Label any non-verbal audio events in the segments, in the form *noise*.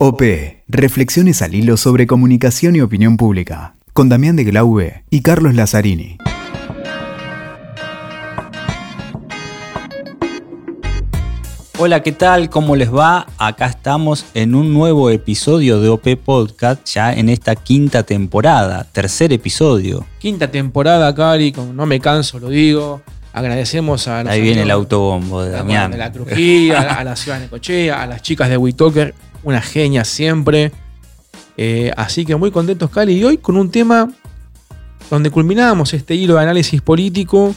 OP. Reflexiones al hilo sobre comunicación y opinión pública. Con Damián de Glaube y Carlos Lazzarini. Hola, ¿qué tal? ¿Cómo les va? Acá estamos en un nuevo episodio de OP Podcast, ya en esta quinta temporada, tercer episodio. Quinta temporada, Cari, con No Me Canso, lo digo. Agradecemos a Ahí viene el autobombo de Damián. de la Trujilla, a, a la ciudad de Necochea, a las chicas de WeTalker, una genia siempre. Eh, así que muy contentos, Cali, y hoy con un tema donde culminamos este hilo de análisis político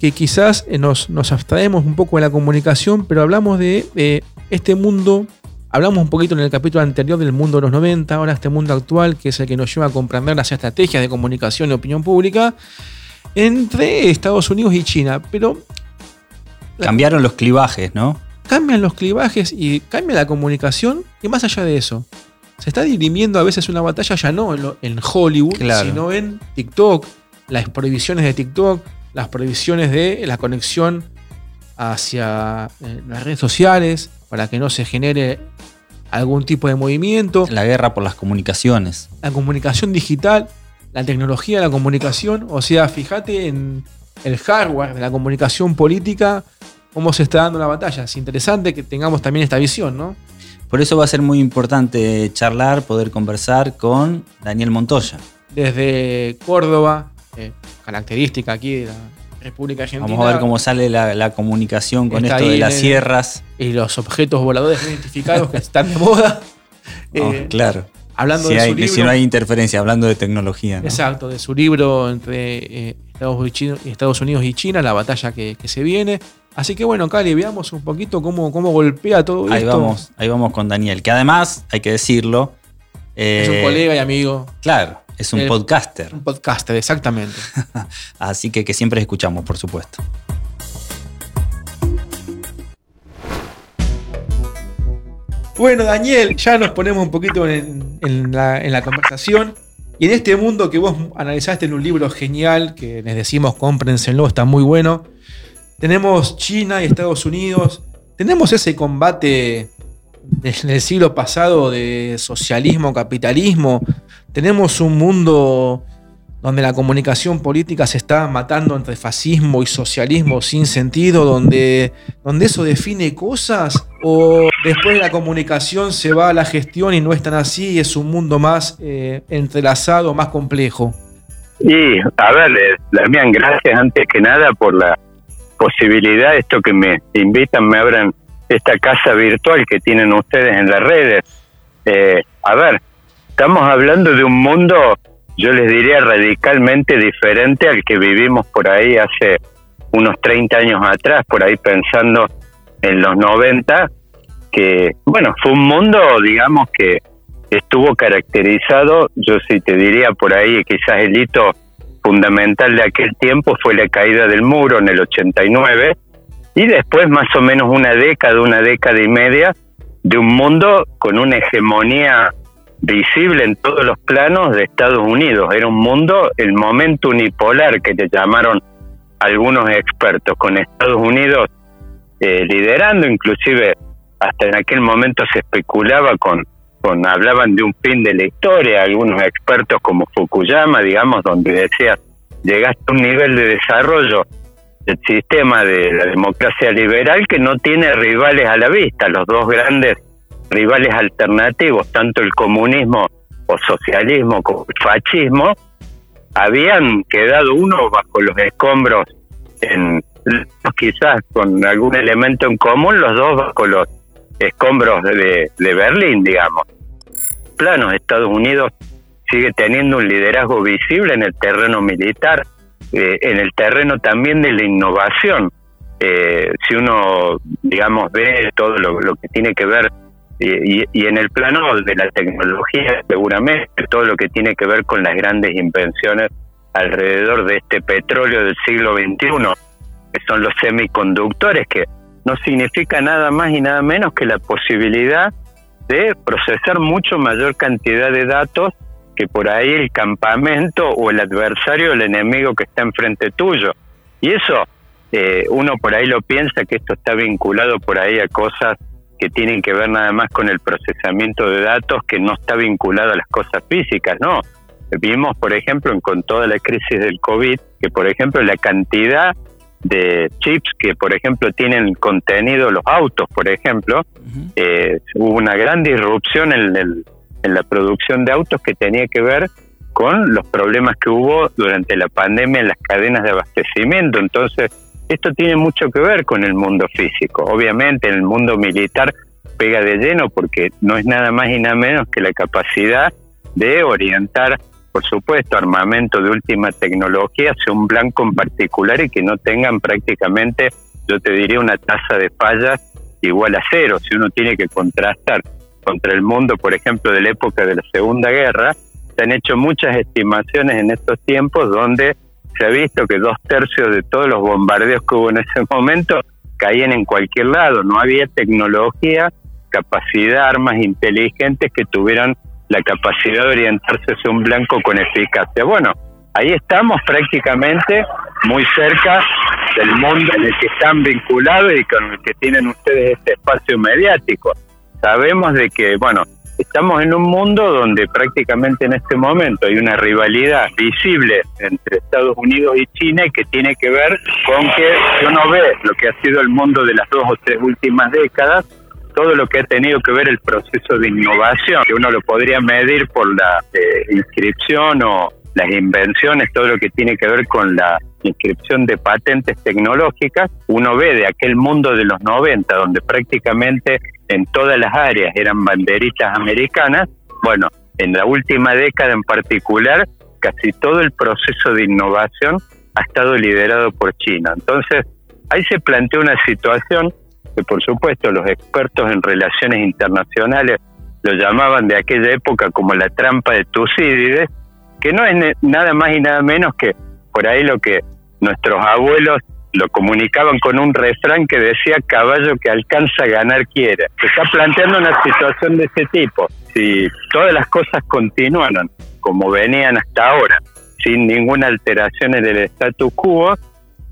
que quizás eh, nos, nos abstraemos un poco de la comunicación, pero hablamos de este mundo, hablamos un poquito en el capítulo anterior del mundo de los 90, ahora este mundo actual, que es el que nos lleva a comprender las estrategias de comunicación y opinión pública entre Estados Unidos y China. Pero Cambiaron los clivajes, ¿no? Cambian los clivajes y cambia la comunicación y más allá de eso. Se está dirimiendo a veces una batalla ya no en, lo- en Hollywood, Claro. sino en TikTok, las prohibiciones de TikTok, las prohibiciones de la conexión hacia eh, las redes sociales para que no se genere algún tipo de movimiento, La guerra por las comunicaciones. la comunicación digital, la tecnología de la comunicación, o sea, fíjate en el hardware de la comunicación política, cómo se está dando la batalla. Es interesante que tengamos también esta visión, ¿no? Por eso va a ser muy importante charlar, poder conversar con Daniel Montoya. Desde Córdoba, eh, característica aquí de la República Argentina. Vamos a ver cómo sale la, la comunicación con esto de las sierras. Y los objetos voladores no identificados que están de moda. *laughs* Oh, Eh, claro. Hablando Si, de hay- su libro. si no hay interferencia, hablando de tecnología. ¿no? Exacto, de su libro entre eh, Estados, Unidos y China- Estados Unidos y China, la batalla que, que se viene. Así que bueno, Cali, veamos un poquito cómo, cómo golpea todo Ahí esto. vamos, ahí vamos con Daniel, que además, hay que decirlo. Es eh, un colega y amigo, Claro, es un El- podcaster. un podcaster, exactamente. *laughs* Así que que siempre escuchamos, por supuesto. Bueno, Daniel, ya nos ponemos un poquito en, en la, en la conversación. Y en este mundo que vos analizaste en un libro genial, que les decimos cómprenselo, está muy bueno. Tenemos China y Estados Unidos. Tenemos ese combate del siglo pasado de socialismo, capitalismo. Tenemos un mundo donde la comunicación política se está matando entre fascismo y socialismo sin sentido, donde, donde eso define cosas, o después de la comunicación se va a la gestión y no es tan así, y es un mundo más eh, entrelazado, más complejo. Y, a ver, eh, Damián, gracias antes que nada por la posibilidad, esto que me invitan, me abran esta casa virtual que tienen ustedes en las redes. Eh, a ver, estamos hablando de un mundo, yo les diría, radicalmente diferente al que vivimos por ahí hace unos 30 años atrás, por ahí pensando en los 90, que, bueno, fue un mundo, digamos, que estuvo caracterizado, yo sí te diría por ahí, quizás el hito fundamental de aquel tiempo fue la caída del muro en el 89 y después más o menos una década, una década y media de un mundo con una hegemonía visible en todos los planos de Estados Unidos. Era un mundo, el momento unipolar que le llamaron algunos expertos, con Estados Unidos eh, liderando, inclusive hasta en aquel momento se especulaba con, con, hablaban de un fin de la historia, algunos expertos como Fukuyama, digamos, donde decía, llegaste a un nivel de desarrollo del sistema de la democracia liberal que no tiene rivales a la vista, los dos grandes rivales alternativos, tanto el comunismo o socialismo como el fascismo, habían quedado uno bajo los escombros, en, quizás con algún elemento en común, los dos bajo los escombros de, de Berlín, digamos. Planos, Estados Unidos sigue teniendo un liderazgo visible en el terreno militar, eh, en el terreno también de la innovación. Eh, si uno, digamos, ve todo lo, que tiene que ver y, y, y, en el plano de la tecnología, seguramente, todo lo que tiene que ver con las grandes invenciones alrededor de este petróleo del siglo XXI, que son los semiconductores, que no significa nada más y nada menos que la posibilidad de procesar mucho mayor cantidad de datos que por ahí el campamento o el adversario, el enemigo que está enfrente tuyo. Y eso, eh, uno por ahí lo piensa que esto está vinculado por ahí a cosas que tienen que ver nada más con el procesamiento de datos que no está vinculado a las cosas físicas, no. Vimos, por ejemplo, con toda la crisis del COVID, que por ejemplo la cantidad de chips que, por ejemplo, tienen contenido los autos, por ejemplo, eh, hubo una gran disrupción en, en la producción de autos que tenía que ver con los problemas que hubo durante la pandemia en las cadenas de abastecimiento. Entonces, esto tiene mucho que ver con el mundo físico. Obviamente, en el mundo militar pega de lleno porque no es nada más y nada menos que la capacidad de orientar por supuesto, armamento de última tecnología hacia un blanco en particular y que no tengan prácticamente, yo te diría, una tasa de fallas igual a cero. Si uno tiene que contrastar contra el mundo, por ejemplo, de la época de la Segunda Guerra, se han hecho muchas estimaciones en estos tiempos donde se ha visto que dos tercios de todos los bombardeos que hubo en ese *laughs* momento caían en cualquier lado, no había tecnología, capacidad, armas inteligentes que tuvieran la capacidad de orientarse hacia un blanco con eficacia. Bueno, ahí estamos prácticamente muy cerca del mundo en el que están vinculados y con el que tienen ustedes este espacio mediático. Sabemos de que, bueno, estamos en un mundo donde prácticamente en este momento hay una rivalidad visible entre Estados Unidos y China que tiene que ver con que uno ve lo que ha sido el mundo de las dos o tres últimas décadas todo lo que ha tenido que ver el proceso de innovación, que uno lo podría medir por la eh, inscripción o las invenciones, todo lo que tiene que ver con la inscripción de patentes tecnológicas, uno ve de aquel mundo de los 90, donde prácticamente en todas las áreas eran banderitas americanas, bueno, en la última década en particular, casi todo el proceso de innovación ha estado liderado por China. Entonces, ahí se plantea una situación que por supuesto los expertos en relaciones internacionales lo llamaban de aquella época como la trampa de Tucídides, que no es nada más y nada menos que por ahí lo que nuestros abuelos lo comunicaban con un refrán que decía caballo que alcanza a ganar quiere. Se está planteando una situación de ese tipo. Si todas las cosas continuaran como venían hasta ahora, sin ninguna alteración en el status quo,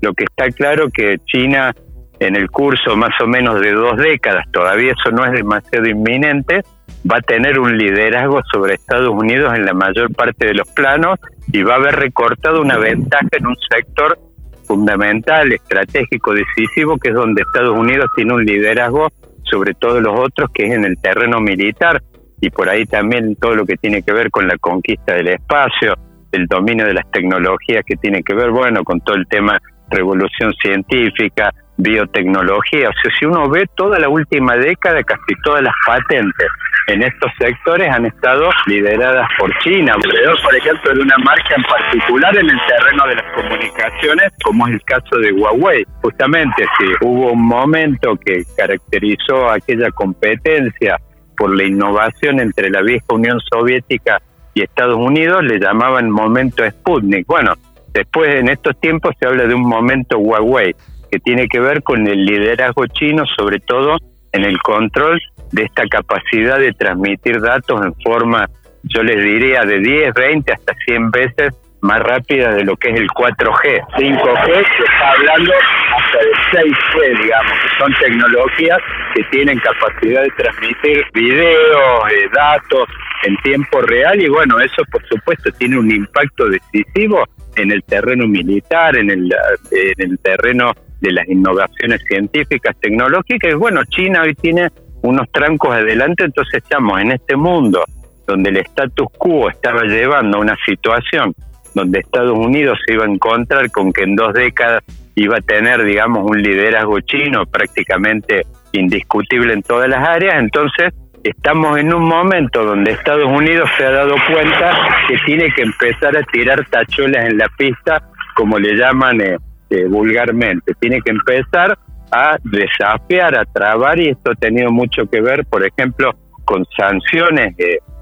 lo que está claro que China en el curso más o menos de dos décadas, todavía eso no es demasiado inminente, va a tener un liderazgo sobre Estados Unidos en la mayor parte de los planos y va a haber recortado una ventaja en un sector fundamental, estratégico, decisivo, que es donde Estados Unidos tiene un liderazgo sobre todos los otros, que es en el terreno militar. Y por ahí también todo lo que tiene que ver con la conquista del espacio, el dominio de las tecnologías que tiene que ver, bueno, con todo el tema revolución científica, biotecnología. O sea, si uno ve toda la última década, casi todas las patentes en estos sectores han estado lideradas por China, por ejemplo, de una marca en particular en el terreno de las comunicaciones, como es el caso de Huawei. Justamente, si hubo un momento que caracterizó aquella competencia por la innovación entre la vieja Unión Soviética y Estados Unidos, le llamaban momento Sputnik. Bueno, después en estos tiempos se habla de un momento Huawei que tiene que ver con el liderazgo chino, sobre todo en el control de esta capacidad de transmitir datos en forma, yo les diría, de 10, 20 hasta 100 veces más rápida de lo que es el 4G. 5G se está hablando hasta de 6G, digamos, que son tecnologías que tienen capacidad de transmitir videos, eh, datos en tiempo real y bueno, eso por supuesto tiene un impacto decisivo en el terreno militar, en el, en el terreno de las innovaciones científicas, tecnológicas. Y bueno, China hoy tiene unos trancos adelante, entonces estamos en este mundo donde el status quo estaba llevando a una situación donde Estados Unidos se iba a encontrar con que en dos décadas iba a tener, digamos, un liderazgo chino prácticamente indiscutible en todas las áreas, entonces estamos en un momento donde Estados Unidos se ha dado cuenta que tiene que empezar a tirar tachuelas en la pista, como le llaman eh, eh, vulgarmente. Tiene que empezar a desafiar, a trabar, y esto ha tenido mucho que ver, por ejemplo, con sanciones.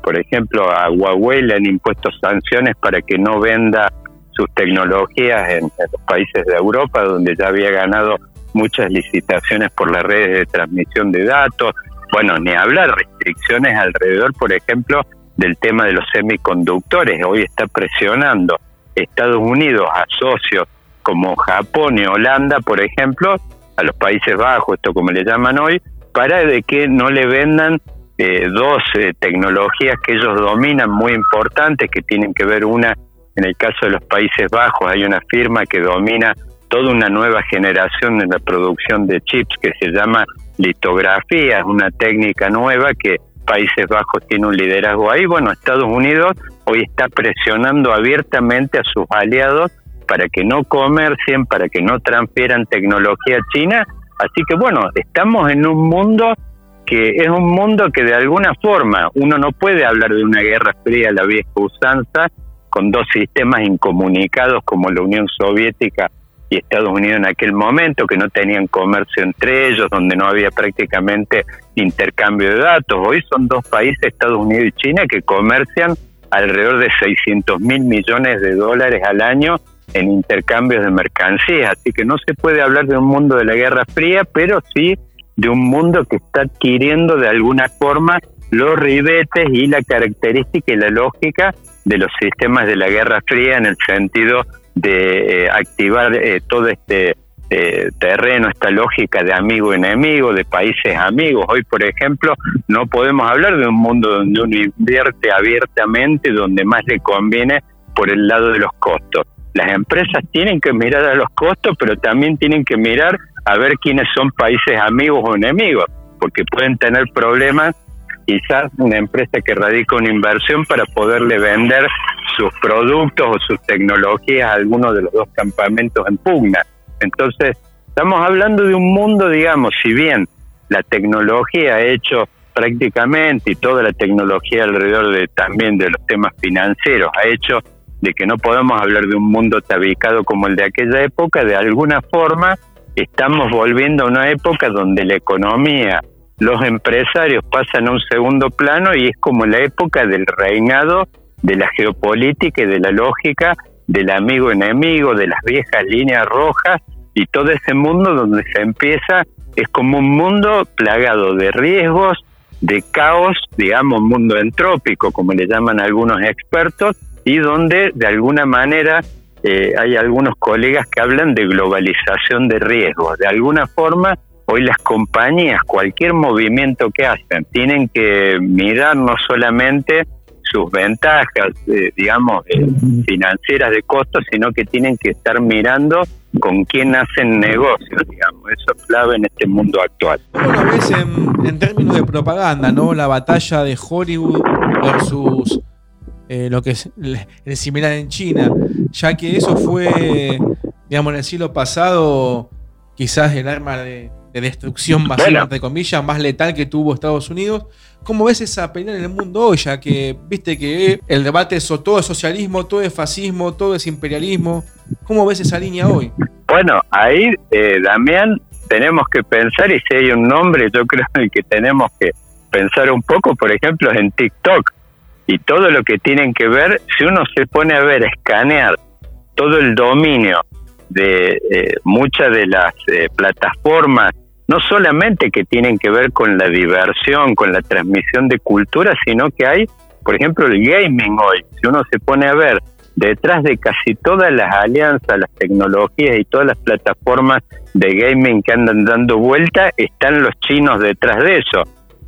por ejemplo, a Huawei le han impuesto sanciones para que no venda sus tecnologías en, los países de Europa, donde ya había ganado muchas licitaciones por las redes de transmisión de datos. Bueno, ni hablar restricciones alrededor, por ejemplo, del tema de los semiconductores. Hoy está presionando Estados Unidos a socios como Japón y Holanda, por ejemplo, a los Países Bajos, esto como le llaman hoy, para de que no le vendan eh, dos eh, tecnologías que ellos dominan muy importantes, que tienen que ver una, en el caso de los Países Bajos, hay una firma que domina toda una nueva generación en la producción de chips que se llama litografía, es una técnica nueva que Países Bajos tiene un liderazgo ahí. Bueno, Estados Unidos hoy está presionando abiertamente a sus aliados para que no comercien, para que no transfieran tecnología china. Así que bueno, estamos en un mundo que es un mundo que de alguna forma uno no puede hablar de una guerra fría a la vieja usanza con dos sistemas incomunicados como la Unión Soviética y Estados Unidos en aquel momento, que no tenían comercio entre ellos, donde no había prácticamente intercambio de datos. Hoy son dos países, Estados Unidos y China, que comercian alrededor de 600 mil millones de dólares al año en intercambios de mercancías. Así que no se puede hablar de un mundo de la Guerra Fría, pero sí de un mundo que está adquiriendo de alguna forma los ribetes y la característica y la lógica de los sistemas de la Guerra Fría en el sentido de eh, activar eh, todo este eh, terreno, esta lógica de amigo-enemigo, de países amigos. Hoy, por ejemplo, no podemos hablar de un mundo donde uno invierte abiertamente, donde más le conviene por el lado de los costos. Las empresas tienen que mirar a los costos, pero también tienen que mirar a ver quiénes son países amigos o enemigos, porque pueden tener problemas quizás una empresa que radica una inversión para poderle vender sus productos o sus tecnologías a alguno de los dos campamentos en pugna. Entonces, estamos hablando de un mundo, digamos, si bien la tecnología ha hecho prácticamente y toda la tecnología alrededor de también de los temas financieros ha hecho de que no podamos hablar de un mundo tabicado como el de aquella época, de alguna forma estamos volviendo a una época donde la economía, los empresarios pasan a un segundo plano y es como la época del reinado de la geopolítica y de la lógica del amigo enemigo, de las viejas líneas rojas y todo ese mundo donde se empieza es como un mundo plagado de riesgos, de caos, digamos, mundo entrópico, como le llaman algunos expertos, y donde de alguna manera eh, hay algunos colegas que hablan de globalización de riesgos. De alguna forma, hoy las compañías, cualquier movimiento que hacen, tienen que mirar no solamente sus ventajas, eh, digamos, eh, financieras de costos, sino que tienen que estar mirando con quién hacen negocios, digamos. Eso es clave en este mundo actual. ¿Cómo lo ves en, en términos de propaganda, no? La batalla de Hollywood versus eh, lo que es el similar en China, ya que eso fue, digamos, en el siglo pasado, quizás el arma de, destrucción más, entre comillas, más letal que tuvo Estados Unidos. ¿Cómo ves esa pelea en el mundo hoy, ya que viste que el debate es todo es socialismo, todo es fascismo, todo es imperialismo? ¿Cómo ves esa línea hoy? Bueno, ahí, eh, Damián, tenemos que pensar, y si hay un nombre, yo creo que tenemos que pensar un poco, por ejemplo, en TikTok y todo lo que tienen que ver, si uno se pone a ver, escanear todo el dominio de eh, muchas de las eh, plataformas, no solamente que tienen que ver con la diversión, con la transmisión de cultura, sino que hay, por ejemplo, el gaming hoy. Si uno se pone a ver detrás de casi todas las alianzas, las tecnologías y todas las plataformas de gaming que andan dando vuelta, están los chinos detrás de eso.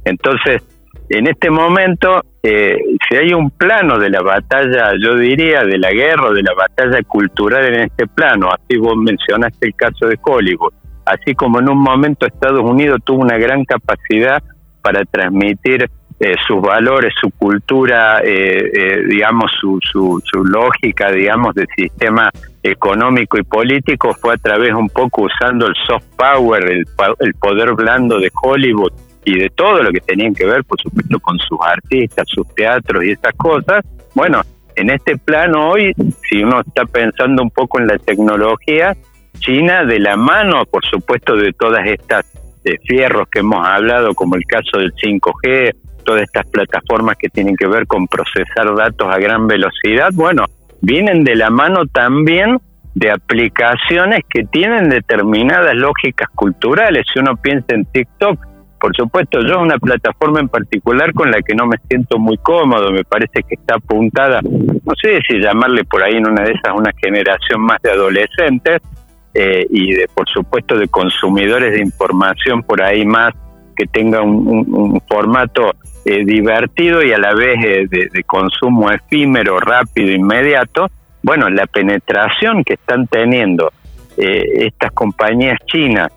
Entonces, en este momento, eh, si hay un plano de la batalla, yo diría, de la guerra, de la batalla cultural en este plano, así vos mencionaste el caso de Hollywood, así como en un momento Estados Unidos tuvo una gran capacidad para transmitir eh, sus valores, su cultura, eh, digamos, su, su, su lógica, digamos, del sistema económico y político, fue a través un poco usando el soft power, el, el poder blando de Hollywood y de todo lo que tenían que ver, por supuesto, con sus artistas, sus teatros y esas cosas. Bueno, en este plano hoy, si uno está pensando un poco en la tecnología, China de la mano, por supuesto, de todas estas de fierros que hemos hablado, como el caso del 5G, todas estas plataformas que tienen que ver con procesar datos a gran velocidad, bueno, vienen de la mano también de aplicaciones que tienen determinadas lógicas culturales. Si uno piensa en TikTok, por supuesto, yo una plataforma en particular con la que no me siento muy cómodo, me parece que está apuntada, no sé si llamarle por ahí en una de esas una generación más de adolescentes eh, y de, por supuesto, de consumidores de información por ahí más que tenga un, formato eh, divertido y a la vez eh, de, consumo efímero, rápido, inmediato, bueno, la penetración que están teniendo estas compañías chinas,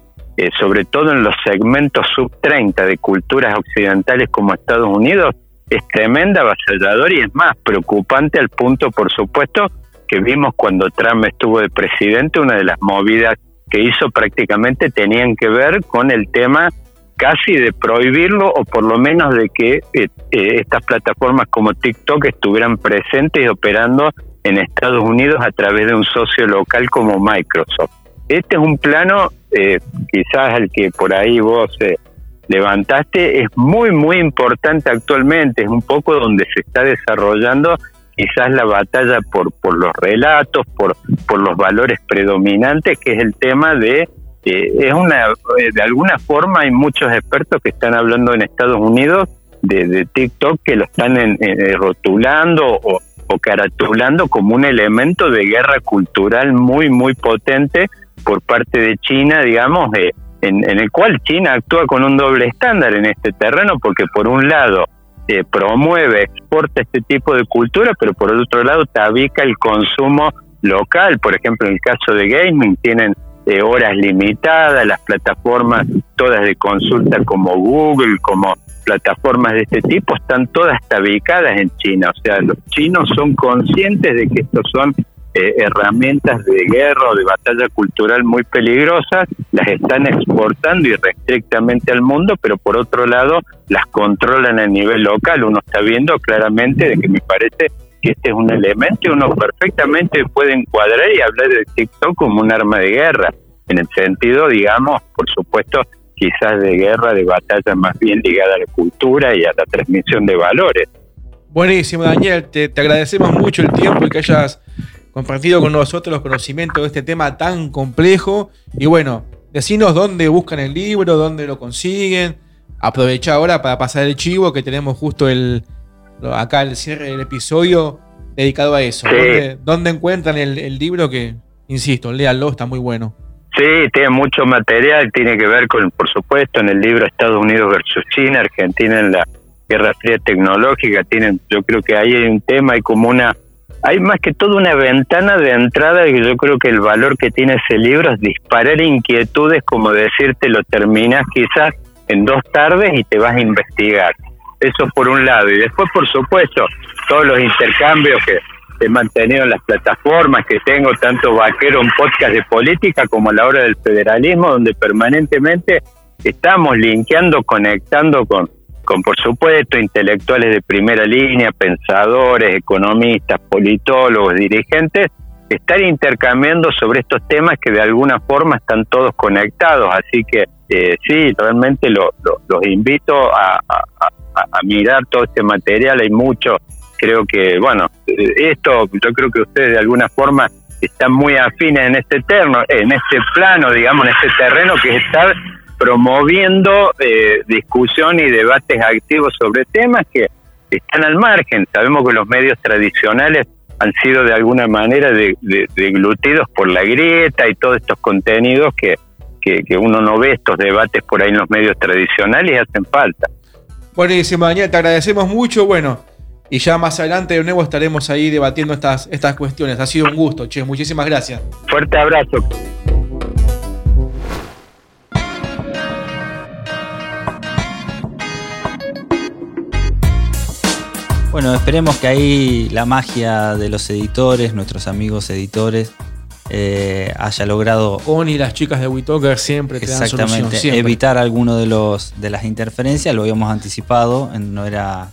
sobre todo en los segmentos sub 30 de culturas occidentales como Estados Unidos, es tremenda, avasalladora y es más preocupante al punto, por supuesto, que vimos cuando Trump estuvo de presidente, una de las movidas que hizo prácticamente tenían que ver con el tema casi de prohibirlo o por lo menos de que eh, eh, estas plataformas como TikTok estuvieran presentes y operando en Estados Unidos a través de un socio local como Microsoft. Este es un plano, eh, quizás el que por ahí vos levantaste, es muy, muy importante actualmente, es un poco donde se está desarrollando quizás la batalla por, por los relatos, por, por los valores predominantes, que es el tema de, eh, es una, eh, de alguna forma hay muchos expertos que están hablando en Estados Unidos de, TikTok que lo están en, rotulando o, o caratulando como un elemento de guerra cultural muy, muy potente por parte de China, digamos, en, en el cual China actúa con un doble estándar en este terreno, porque por un lado, promueve, exporta este tipo de cultura, pero por otro lado tabica el consumo local. Por ejemplo, en el caso de gaming tienen eh, horas limitadas, las plataformas todas de consulta como Google, como plataformas de este tipo, están todas tabicadas en China. O sea, los chinos son conscientes de que estos son eh, herramientas de guerra o de batalla cultural muy peligrosas, las están exportando irrestrictamente al mundo, pero por otro lado las controlan a nivel local. Uno está viendo claramente de que me parece que este es un elemento y uno perfectamente puede encuadrar y hablar de TikTok como un arma de guerra, en el sentido, digamos, por supuesto, quizás de guerra, de batalla más bien ligada a la cultura y a la transmisión de valores. Buenísimo, Daniel, te, te agradecemos mucho el tiempo y que hayas compartido con nosotros los conocimientos de este tema tan complejo. Y bueno, decinos dónde buscan el libro, dónde lo consiguen. Aprovecha ahora para pasar el chivo que tenemos justo el acá el cierre del episodio dedicado a eso. ¿Dónde, encuentran el, libro que, insisto, léanlo, está muy bueno? Sí, tiene mucho material, tiene que ver con, por supuesto, en el libro Estados Unidos versus China, Argentina en la Guerra Fría Tecnológica, tienen, yo creo que ahí hay un tema, hay como una hay más que todo una ventana de entrada y yo creo que el valor que tiene ese libro es disparar inquietudes, como decirte, lo terminas quizás en dos tardes y te vas a investigar. Eso por un lado. Y después, por supuesto, todos los intercambios que he mantenido en las plataformas que tengo, tanto Vaquero, un podcast de política, como a la hora del federalismo, donde permanentemente estamos linkeando, conectando con, con por supuesto intelectuales de primera línea, pensadores, economistas, politólogos, dirigentes, estar intercambiando sobre estos temas que de alguna forma están todos conectados. Así que eh, sí, realmente los invito a, mirar todo este material, hay mucho, creo que, bueno, esto yo creo que ustedes de alguna forma están muy afines en este terno, en este plano, digamos, en este terreno que es estar promoviendo eh, discusión y debates activos sobre temas que están al margen. Sabemos que los medios tradicionales han sido de alguna manera deglutidos por la grieta y todos estos contenidos que, que, uno no ve estos debates por ahí en los medios tradicionales y hacen falta. Buenísimo, Daniel, te agradecemos mucho. Bueno, y ya más adelante de nuevo estaremos ahí debatiendo estas, estas cuestiones. Ha sido un gusto, che, muchísimas gracias. Fuerte abrazo. Bueno, esperemos que ahí la magia de los editores, nuestros amigos editores, eh, haya logrado. Oni y las chicas de WeTalker siempre te dan solución, evitar alguno de los de las interferencias, lo habíamos anticipado, no era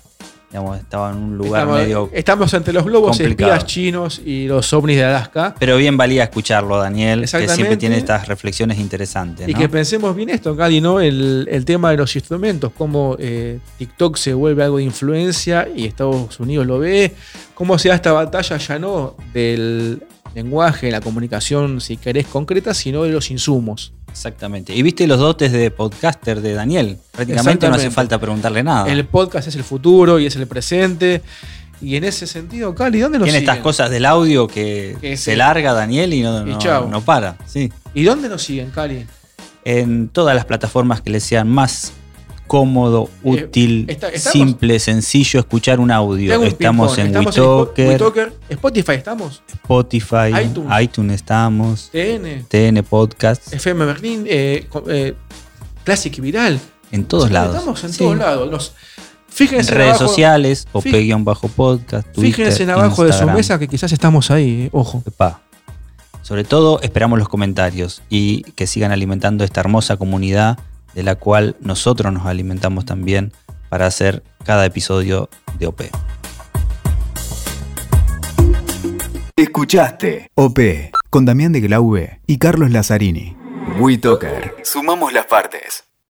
estaba en un lugar medio. Estamos entre los globos espías chinos y los ovnis de Alaska. Pero bien valía escucharlo, Daniel, que siempre tiene estas reflexiones interesantes. Y que pensemos bien esto, Cali, ¿no? El, tema de los instrumentos, cómo eh, TikTok se vuelve algo de influencia y Estados Unidos lo ve, cómo se da esta batalla ya no del lenguaje, la comunicación, si querés, concreta, sino de los insumos. Exactamente. Y viste los dotes de podcaster de Daniel. Prácticamente no hace falta preguntarle nada. El podcast es el futuro y es el presente. Y en ese sentido, Cali, ¿dónde nos Tiene estas cosas del audio que, se larga Daniel y no, no, para. Sí. ¿Y dónde nos siguen, Cali? En todas las plataformas que les sean más cómodo, útil, está- estamos- simple, sencillo escuchar un audio. un Estamos en Estamos en WeTalker, WeTalker, Spotify estamos, Spotify, iTunes. iTunes. estamos, TN, TN Podcast, FM Berlín, eh, eh, Classic y Viral. en todos lados. Estamos en Sí. todos lados. Los- En fíjense redes abajo, sociales, OP-podcast, Twitter, Fíjense en abajo de su mesa que quizás estamos ahí, eh, ojo. Epa. Sobre todo esperamos los comentarios y que sigan alimentando esta hermosa comunidad de la cual nosotros nos alimentamos también para hacer cada episodio de OP. Escuchaste OP con Damián de Glaube y Carlos Lazzarini. WeToker. Sumamos las partes.